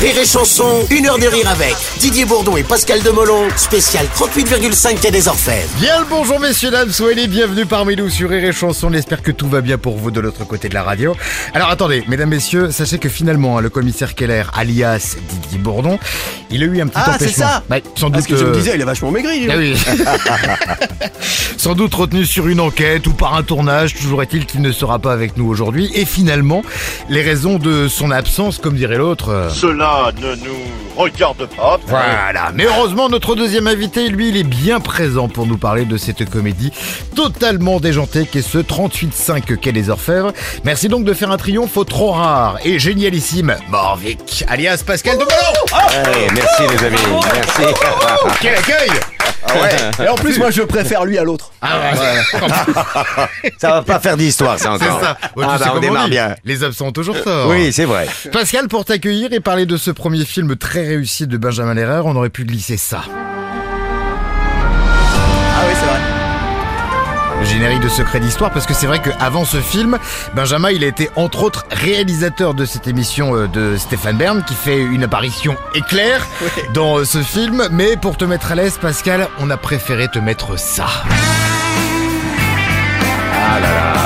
Rire et Chanson, une heure de rire avec Didier Bourdon et Pascal Demolon, spécial 38,5 Quai des Orfèvres. Bien le bonjour messieurs dames, soyez les bienvenus parmi nous sur Rire et Chanson. On espère que tout va bien pour vous de l'autre côté de la radio. Alors attendez, mesdames, messieurs, sachez que finalement hein, le commissaire Keller, alias Didier Bourdon, il a eu un petit Ah, c'est empêchement. ça Ouais, sans Parce doute. que je me euh, disais, il est vachement maigri. ah oui. Sans doute retenu sur une enquête ou par un tournage, toujours est-il qu'il ne sera pas avec nous aujourd'hui. Et finalement, les raisons de son absence, comme dirait l'autre. euh, Cela ne nous regarde pas. Voilà, mais heureusement notre deuxième invité, lui, il est bien présent pour nous parler de cette comédie totalement déjantée qu'est ce 38.5 Quai des Orfèvres. Merci donc de faire un triomphe au trop rare et génialissime Morvic, alias Pascal Ouais, merci les amis, merci. Quel accueil Et en plus, moi, je préfère lui à l'autre. Ah ouais, Ça va pas faire d'histoire, ça c'est encore. ça. Ouais, ah bah, on démarre bien. Les absents ont toujours tort. Oui, c'est vrai. Pascal, pour t'accueillir et parler de ce premier film très réussi de Benjamin Lerrer, on aurait pu glisser ça. Générique de Secret d'Histoire parce que c'est vrai qu'avant ce film, Benjamin il a été entre autres réalisateur de cette émission euh, de Stéphane Bern qui fait une apparition éclair dans euh, ce film. Mais pour te mettre à l'aise Pascal, on a préféré te mettre ça. Ah là là.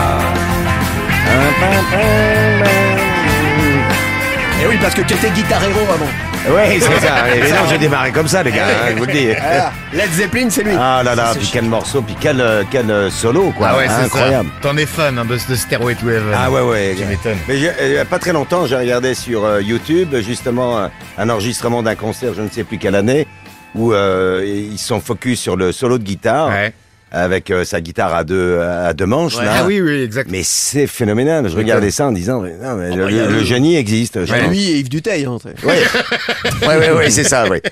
Parce que tu étais guitar héros avant. Oui, c'est ça. Mais non, j'ai démarré comme ça, les gars, hein, je vous le dis. Ah, Led Zeppelin, c'est lui. Ah là là, C'est puis quel morceau, puis quel, euh, quel euh, solo, quoi. Incroyable. T'en es fan hein, de, de Stairway to Heaven. Ah ouais, ouais. Tu m'étonnes. Mais y a pas très longtemps, j'ai regardé sur euh, YouTube, justement, un, un enregistrement d'un concert, je ne sais plus quelle année, où euh, ils sont focus sur le solo de guitare, Ouais. Avec euh, sa guitare à deux, à deux manches, là. Ah oui, oui, exact. Mais c'est phénoménal. Je regardais ça en disant, mais non, mais le, bah, le le- génie existe. Ouais. Lui et Yves Duteil. Hein, ouais, ouais, ouais, c'est ça, ouais.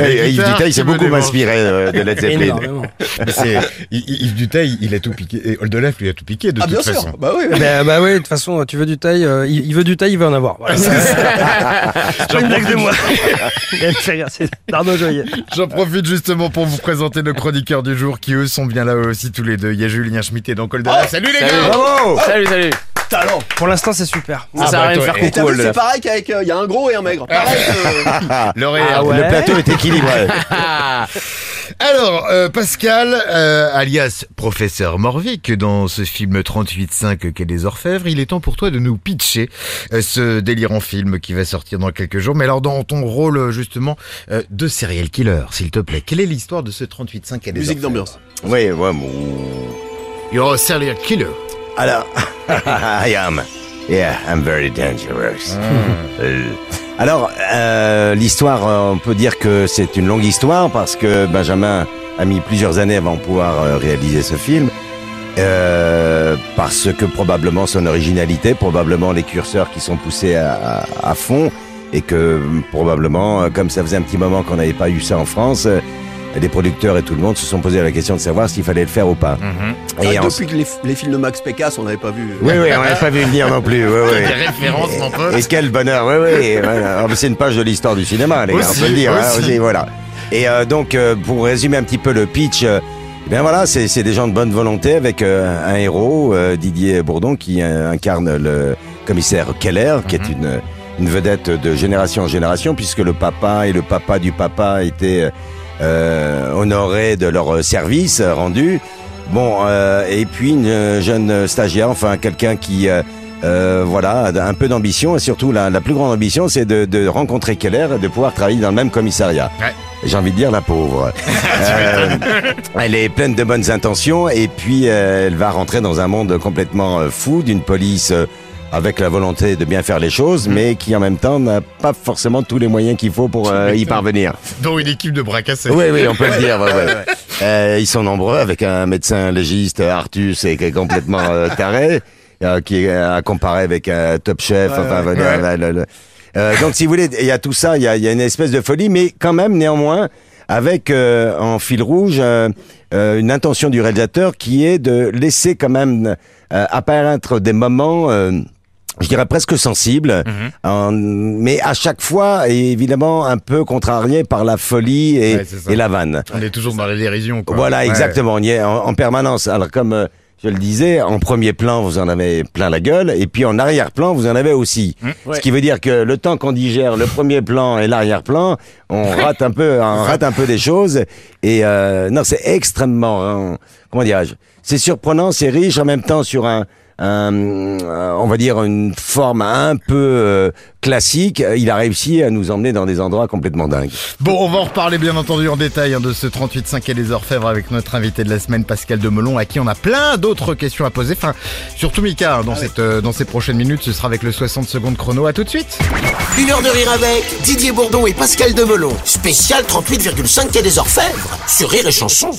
Les Yves Duteil me beaucoup démangent. inspiré euh, de Led Zeppelin. C'est Yves Duteil, il a tout piqué. Et Oldolef lui a tout piqué de Ah, toute bien façon. sûr. Bah oui. Bah, bah oui, de toute façon, tu veux du taille, euh, il, veut du taille, il veut en avoir. Voilà. C'est une blague de moi. C'est Joyer. J'en profite justement pour vous présenter nos chroniqueurs du jour qui eux sont bien là aussi tous les deux. Il y a Julien Schmitt et donc Oldolef. salut les gars Bravo! Salut, salut. Talent. Pour l'instant, c'est super. Ça Ah, sert à bah, rien de toi, faire et t'as coucou, vu, c'est pareil qu'avec. Il y a un gros et un maigre. Pareil que-. Ah ouais. Le plateau est équilibré. Alors, euh, Pascal, euh, alias Professeur Morvic, dans ce film 38.5 Quai des Orfèvres, il est temps pour toi de nous pitcher euh, ce délirant film qui va sortir dans quelques jours. Mais alors, dans ton rôle, euh, justement, euh, de serial killer, s'il te plaît, quelle est l'histoire de ce 38.5 Quai des Musique Orfèvres? d'ambiance. Oui, ouais, bon. You're a serial killer. Alors, I am. Yeah, I'm very dangerous. Euh, Alors, euh, l'histoire, euh, on peut dire que c'est une longue histoire parce que Benjamin a mis plusieurs années avant de pouvoir euh, réaliser ce film. Parce que probablement son originalité, probablement les curseurs qui sont poussés à, à- à fond, et que probablement, comme ça faisait un petit moment qu'on n'avait pas eu ça en France, les producteurs et tout le monde se sont posé la question de savoir s'il fallait le faire ou pas. Et Et en- depuis que les, les films de Max Pécasse, on n'avait pas vu. Oui, oui, on n'avait pas vu venir non plus. Oui, oui. Des références, mon pote. Et quel bonheur, oui, oui. voilà. Ah, C'est une page de l'histoire du cinéma, les gars, Aussi, on peut le dire. hein, aussi. voilà. Et euh, donc, euh, pour résumer un petit peu le pitch, euh, eh bien voilà, c'est c'est des gens de bonne volonté avec euh, un héros, euh, Didier Bourdon, qui euh, incarne le commissaire Keller, qui est une, une vedette de génération en génération, puisque le papa et le papa du papa étaient euh, honorés de leur service rendu. Bon, euh, et puis une jeune stagiaire, enfin quelqu'un qui, euh, euh, voilà, a un peu d'ambition et surtout la, la plus grande ambition, c'est de, de rencontrer Keller et de pouvoir travailler dans le même commissariat. Ouais. J'ai envie de dire la pauvre. Euh, elle est pleine de bonnes intentions et puis euh, elle va rentrer dans un monde complètement fou d'une police. Euh, avec la volonté de bien faire les choses, mais qui en même temps n'a pas forcément tous les moyens qu'il faut pour euh, y parvenir. Dont une équipe de bras cassés. Oui, oui, on peut le dire. ouais, ouais. Euh, ils sont nombreux avec un médecin légiste, Artus, et qui est complètement euh, taré, euh, qui est euh, à comparer avec un top chef. enfin, voilà, le- le- Euh, donc, si vous voulez, il y a tout ça, il y a, y a une espèce de folie, mais quand même, néanmoins, avec euh, en fil rouge euh, euh, une intention du réalisateur qui est de laisser quand même euh, apparaître des moments. Euh, je dirais presque sensible, Mhm. mais à chaque fois, évidemment, un peu contrarié par la folie et, Ouais, la vanne. On est toujours dans la dérision. Quoi. Voilà, Ouais. exactement. On y est en, en permanence. Alors, comme euh, je le disais, en premier plan, vous en avez plein la gueule, et puis en arrière-plan, vous en avez aussi. Ce qui veut dire que le temps qu'on digère le premier plan et l'arrière-plan, on rate un peu, on rate un peu des choses. Et euh, non, c'est extrêmement, hein, comment dirais-je? C'est surprenant, c'est riche en même temps sur un un, euh, on va dire une forme un peu euh, classique, il a réussi à nous emmener dans des endroits complètement dingues. Bon, on va en reparler bien entendu en détail hein, de ce 38.5 et les Orfèvres avec notre invité de la semaine, Pascal Demelon, à qui on a plein d'autres questions à poser. Enfin, surtout Mika, hein, dans, cette, euh, dans ces prochaines minutes, ce sera avec le 60 secondes chrono. À tout de suite. Une heure de rire avec Didier Bourdon et Pascal Demelon. Spécial 38,5 quai des Orfèvres sur Rire et Chanson.